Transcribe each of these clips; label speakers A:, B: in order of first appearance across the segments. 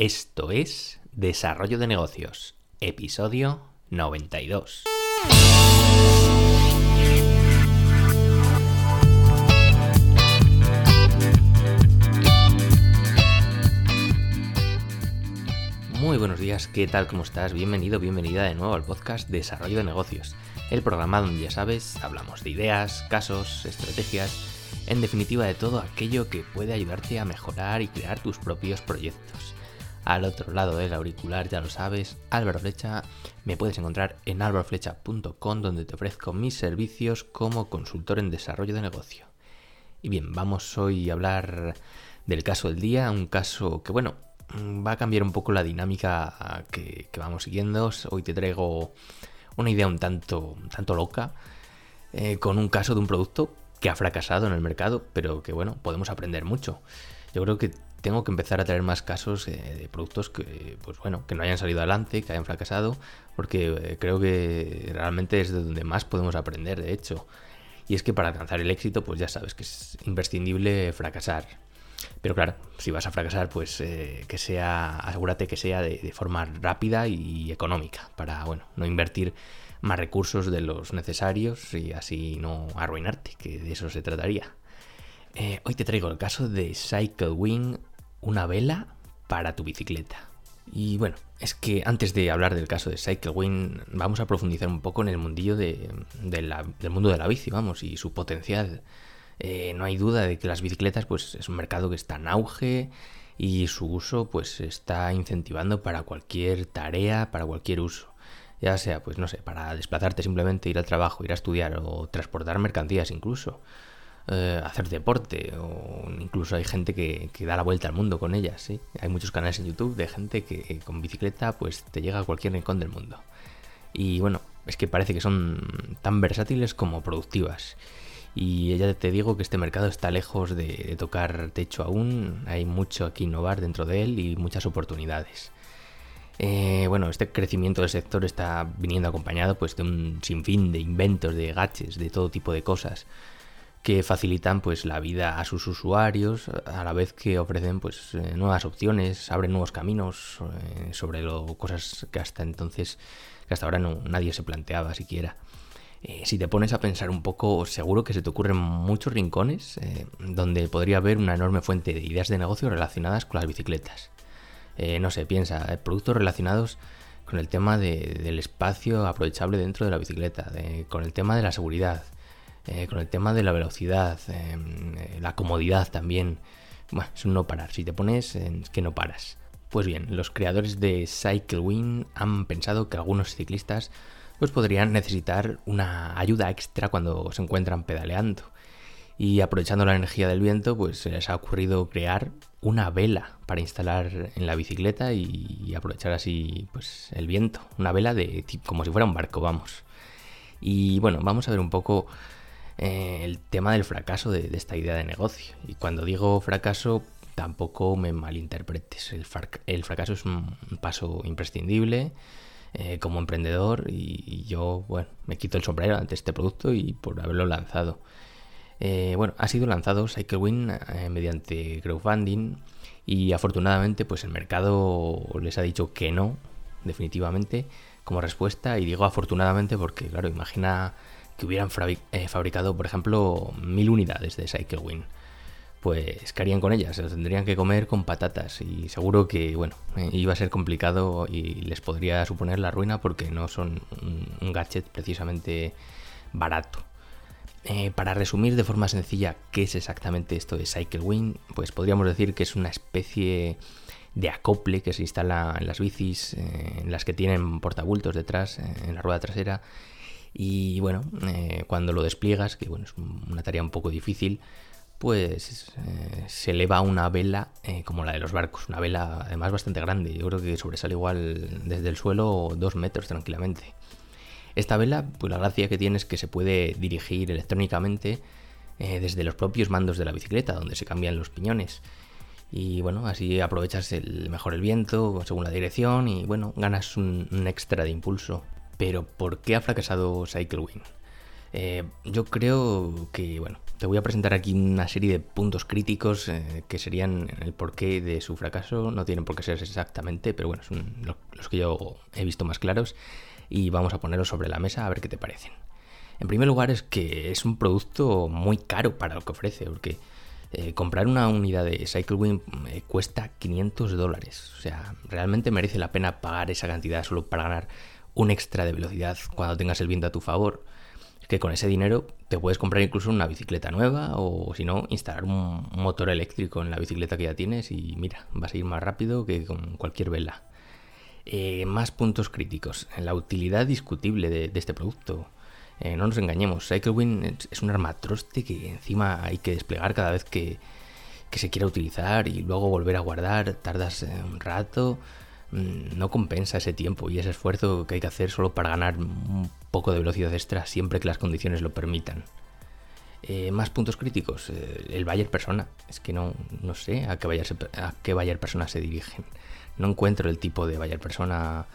A: Esto es Desarrollo de Negocios, episodio 92. Muy buenos días, ¿qué tal? ¿Cómo estás? Bienvenido, bienvenida de nuevo al podcast Desarrollo de Negocios, el programa donde ya sabes, hablamos de ideas, casos, estrategias en definitiva de todo aquello que puede ayudarte a mejorar y crear tus propios proyectos. Al otro lado del auricular, ya lo sabes, Álvaro Flecha, me puedes encontrar en álvaroflecha.com donde te ofrezco mis servicios como consultor en desarrollo de negocio. Y bien, vamos hoy a hablar del caso del día, un caso que bueno, va a cambiar un poco la dinámica que, vamos siguiendo. Hoy te traigo una idea un tanto, tanto loca, eh, con un caso de un producto que ha fracasado en el mercado, pero que bueno, podemos aprender mucho. Yo creo que tengo que empezar a traer más casos eh, de productos que, pues bueno, que no hayan salido adelante, que hayan fracasado, porque eh, creo que realmente es de donde más podemos aprender, de hecho. Y es que para alcanzar el éxito, pues ya sabes que es imprescindible fracasar. Pero claro, si vas a fracasar, pues eh, que sea, asegúrate que sea de, forma rápida y económica, para, bueno, no invertir más recursos de los necesarios y así no arruinarte, que de eso se trataría. Hoy te traigo el caso de Cycle Wing, una vela para tu bicicleta. Y bueno, es que antes de hablar del caso de Cycle Wing, vamos a profundizar un poco en el mundillo de, del mundo de la bici, vamos, y su potencial. Eh, no hay duda de que las bicicletas, pues, es un mercado que está en auge y su uso, pues, se está incentivando para cualquier tarea, para cualquier uso ya sea, pues no sé, para desplazarte simplemente, ir al trabajo, ir a estudiar o transportar mercancías incluso, eh, hacer deporte o incluso hay gente que, da la vuelta al mundo con ellas. Hay muchos canales en YouTube de gente que con bicicleta pues te llega a cualquier rincón del mundo. Y bueno, es que parece que son tan versátiles como productivas. Y ya te digo que este mercado está lejos de tocar techo aún, hay mucho que innovar dentro de él y muchas oportunidades. Eh, bueno, este crecimiento del sector está viniendo acompañado pues, de un sinfín de inventos, de gaches, de todo tipo de cosas que facilitan pues la vida a sus usuarios a la vez que ofrecen pues eh, nuevas opciones, abren nuevos caminos eh, sobre lo, cosas que hasta entonces, que hasta ahora no, nadie se planteaba siquiera. si te pones a pensar un poco, seguro que se te ocurren muchos rincones donde podría haber una enorme fuente de ideas de negocio relacionadas con las bicicletas. Eh, no sé, piensa, eh, productos relacionados con el tema del espacio aprovechable dentro de la bicicleta, con el tema de la seguridad, eh, con el tema de la velocidad, la comodidad también. Bueno, es un no parar. Si te pones, es que no paras. Pues bien, los creadores de CycleWin han pensado que algunos ciclistas pues podrían necesitar una ayuda extra cuando se encuentran pedaleando. Y aprovechando la energía del viento, pues se les ha ocurrido crear una vela para instalar en la bicicleta y aprovechar así pues el viento. Una vela de como si fuera un barco, vamos. Y bueno, vamos a ver un poco eh, el tema del fracaso de, esta idea de negocio. Y cuando digo fracaso, tampoco me malinterpretes. El, fracaso es un paso imprescindible eh, como emprendedor y yo, bueno, me quito el sombrero ante este producto y por haberlo lanzado. Eh, bueno, ha sido lanzado CycleWin mediante crowdfunding y afortunadamente pues el mercado les ha dicho que no, definitivamente, como respuesta. Y digo afortunadamente porque, claro, imagina que hubieran eh, fabricado, por ejemplo, mil unidades de CycleWin. Pues, ¿qué harían con ellas? Se las tendrían que comer con patatas y seguro que, bueno, iba a ser complicado y les podría suponer la ruina porque no son un gadget precisamente barato. Eh, para resumir de forma sencilla qué es exactamente esto de CycleWin, pues podríamos decir que es una especie de acople que se instala en las bicis, eh, en las que tienen portabultos detrás, eh, en la rueda trasera. Y bueno, cuando lo despliegas, que bueno, es una tarea un poco difícil, pues se eleva una vela como la de los barcos, una vela además bastante grande, yo creo que sobresale igual desde el suelo dos metros tranquilamente. Esta vela, pues la gracia que tiene es que se puede dirigir electrónicamente eh, desde los propios mandos de la bicicleta, donde se cambian los piñones. Y bueno, así aprovechas el, mejor el viento según la dirección y bueno, ganas un, extra de impulso. Pero ¿por qué ha fracasado CycleWing? Eh, yo creo que, bueno, te voy a presentar aquí una serie de puntos críticos eh, que serían el porqué de su fracaso. No tienen por qué ser exactamente, pero bueno, son los que yo he visto más claros y vamos a ponerlos sobre la mesa a ver qué te parecen. En primer lugar es que es un producto muy caro para lo que ofrece, porque eh, comprar una unidad de CycleWin eh, cuesta 500 dólares. O sea, realmente merece la pena pagar esa cantidad solo para ganar un extra de velocidad cuando tengas el viento a tu favor que con ese dinero te puedes comprar incluso una bicicleta nueva o si no, instalar un motor eléctrico en la bicicleta que ya tienes y mira, vas a ir más rápido que con cualquier vela. Eh, más puntos críticos. La utilidad discutible de, este producto. Eh, no nos engañemos, CycleWin es un armatroste que encima hay que desplegar cada vez que, que se quiera utilizar y luego volver a guardar. Tardas eh, un rato no compensa ese tiempo y ese esfuerzo que hay que hacer solo para ganar un poco de velocidad extra siempre que las condiciones lo permitan. Eh, más puntos críticos. Eh, el Bayer Persona. Es que no, no sé a qué, Bayer, a qué Bayer Persona se dirigen. No encuentro el tipo de Bayer Persona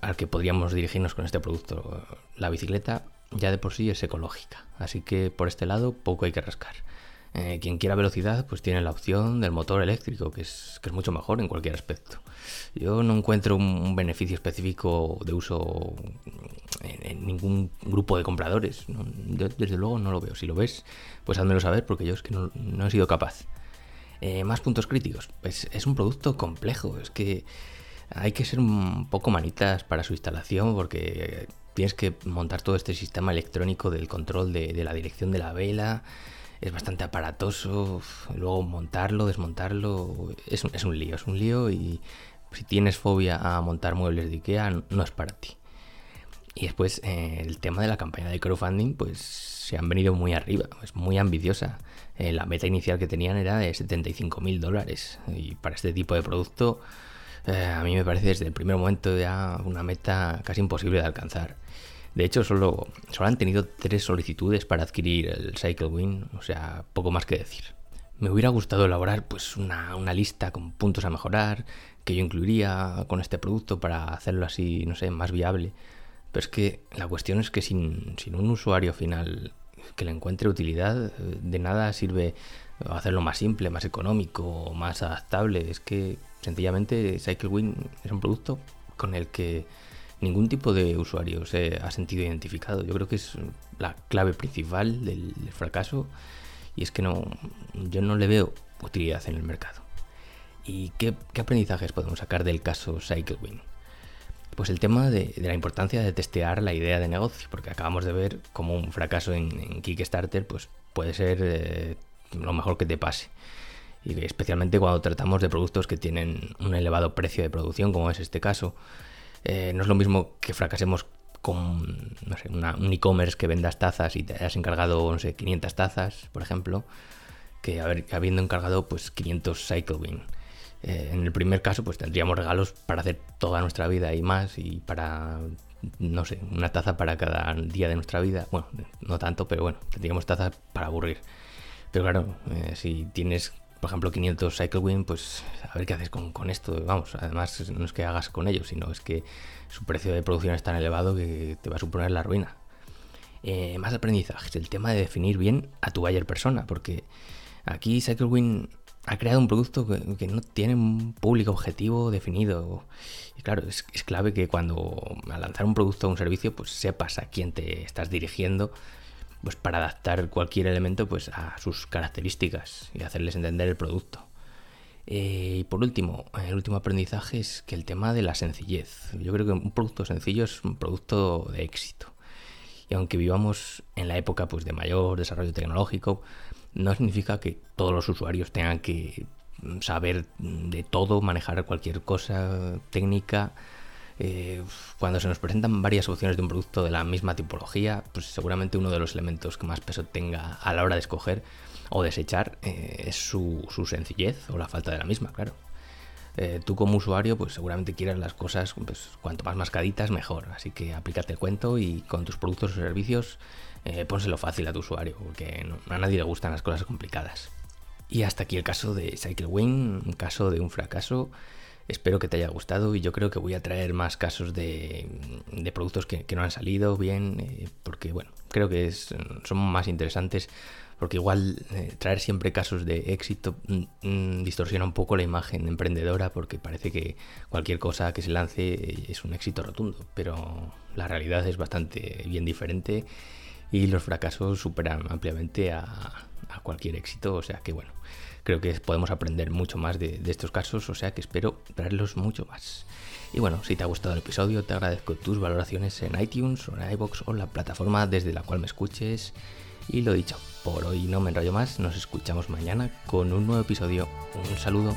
A: al que podríamos dirigirnos con este producto. La bicicleta ya de por sí es ecológica. Así que por este lado poco hay que rascar. Eh, quien quiera velocidad, pues tiene la opción del motor eléctrico, que es, que es mucho mejor en cualquier aspecto. Yo no encuentro un, beneficio específico de uso en, ningún grupo de compradores. desde luego no lo veo. Si lo ves, pues házmelo saber, porque yo es que no, he sido capaz. Eh, más puntos críticos. Pues es un producto complejo. Es que hay que ser un poco manitas para su instalación, porque tienes que montar todo este sistema electrónico del control de la dirección de la vela es bastante aparatoso, luego montarlo, desmontarlo, es es un lío, es un lío y si tienes fobia a montar muebles de Ikea no es para ti. Y después eh, el tema de la campaña de crowdfunding, pues se han venido muy arriba, es muy ambiciosa. Eh, la meta inicial que tenían era de 75 mil dólares y para este tipo de producto eh, a mí me parece desde el primer momento ya una meta casi imposible de alcanzar. De hecho, solo, solo han tenido tres solicitudes para adquirir el CycleWin, o sea, poco más que decir. Me hubiera gustado elaborar pues una, lista con puntos a mejorar que yo incluiría con este producto para hacerlo así, no sé, más viable. Pero es que la cuestión es que sin, sin un usuario final que le encuentre utilidad, de nada sirve hacerlo más simple, más económico, más adaptable. Es que sencillamente CycleWin es un producto con el que ningún tipo de usuario se ha sentido identificado. Yo creo que es la clave principal del, fracaso y es que no, yo no le veo utilidad en el mercado. ¿Y qué, aprendizajes podemos sacar del caso CycleWin? Pues el tema de, la importancia de testear la idea de negocio, porque acabamos de ver cómo un fracaso en, Kickstarter pues, puede ser eh, lo mejor que te pase. Y especialmente cuando tratamos de productos que tienen un elevado precio de producción, como es este caso. Eh, no es lo mismo que fracasemos con no sé, un e-commerce que vendas tazas y te hayas encargado, no sé, 500 tazas, por ejemplo, que haber, habiendo encargado pues 500 Cyclewin. Eh, en el primer caso, pues tendríamos regalos para hacer toda nuestra vida y más, y para, no sé, una taza para cada día de nuestra vida. Bueno, no tanto, pero bueno, tendríamos tazas para aburrir. Pero claro, eh, si tienes por ejemplo, 500 CycleWin, pues a ver qué haces con, esto. Vamos, además no es que hagas con ellos, sino es que su precio de producción es tan elevado que te va a suponer la ruina. Eh, más aprendizajes, el tema de definir bien a tu buyer persona, porque aquí CycleWin ha creado un producto que, no tiene un público objetivo definido. Y claro, es clave que cuando al lanzar un producto o un servicio, pues sepas a quién te estás dirigiendo pues para adaptar cualquier elemento pues a sus características y hacerles entender el producto. Eh, y por último, el último aprendizaje es que el tema de la sencillez. Yo creo que un producto sencillo es un producto de éxito. Y aunque vivamos en la época pues, de mayor desarrollo tecnológico, no significa que todos los usuarios tengan que saber de todo, manejar cualquier cosa técnica eh, cuando se nos presentan varias opciones de un producto de la misma tipología, pues seguramente uno de los elementos que más peso tenga a la hora de escoger o desechar eh, es su, sencillez o la falta de la misma, claro. Eh, tú como usuario, pues seguramente quieras las cosas pues, cuanto más mascaditas mejor. Así que aplícate el cuento y con tus productos o servicios pónselo fácil a tu usuario, porque a nadie le gustan las cosas complicadas. Y hasta aquí el caso de CycleWin, un caso de un fracaso Espero que te haya gustado y yo creo que voy a traer más casos de, productos que, no han salido bien, eh, porque bueno, creo que son más interesantes porque igual eh, traer siempre casos de éxito mm, mm, distorsiona un poco la imagen emprendedora porque parece que cualquier cosa que se lance es un éxito rotundo, pero la realidad es bastante bien diferente y los fracasos superan ampliamente a, cualquier éxito, o sea que bueno, creo que podemos aprender mucho más de, estos casos, o sea que espero traerlos mucho más. Y bueno, si te ha gustado el episodio, te agradezco tus valoraciones en iTunes o en iBox o la plataforma desde la cual me escuches. Y lo dicho, por hoy no me enrollo más, nos escuchamos mañana con un nuevo episodio. Un saludo.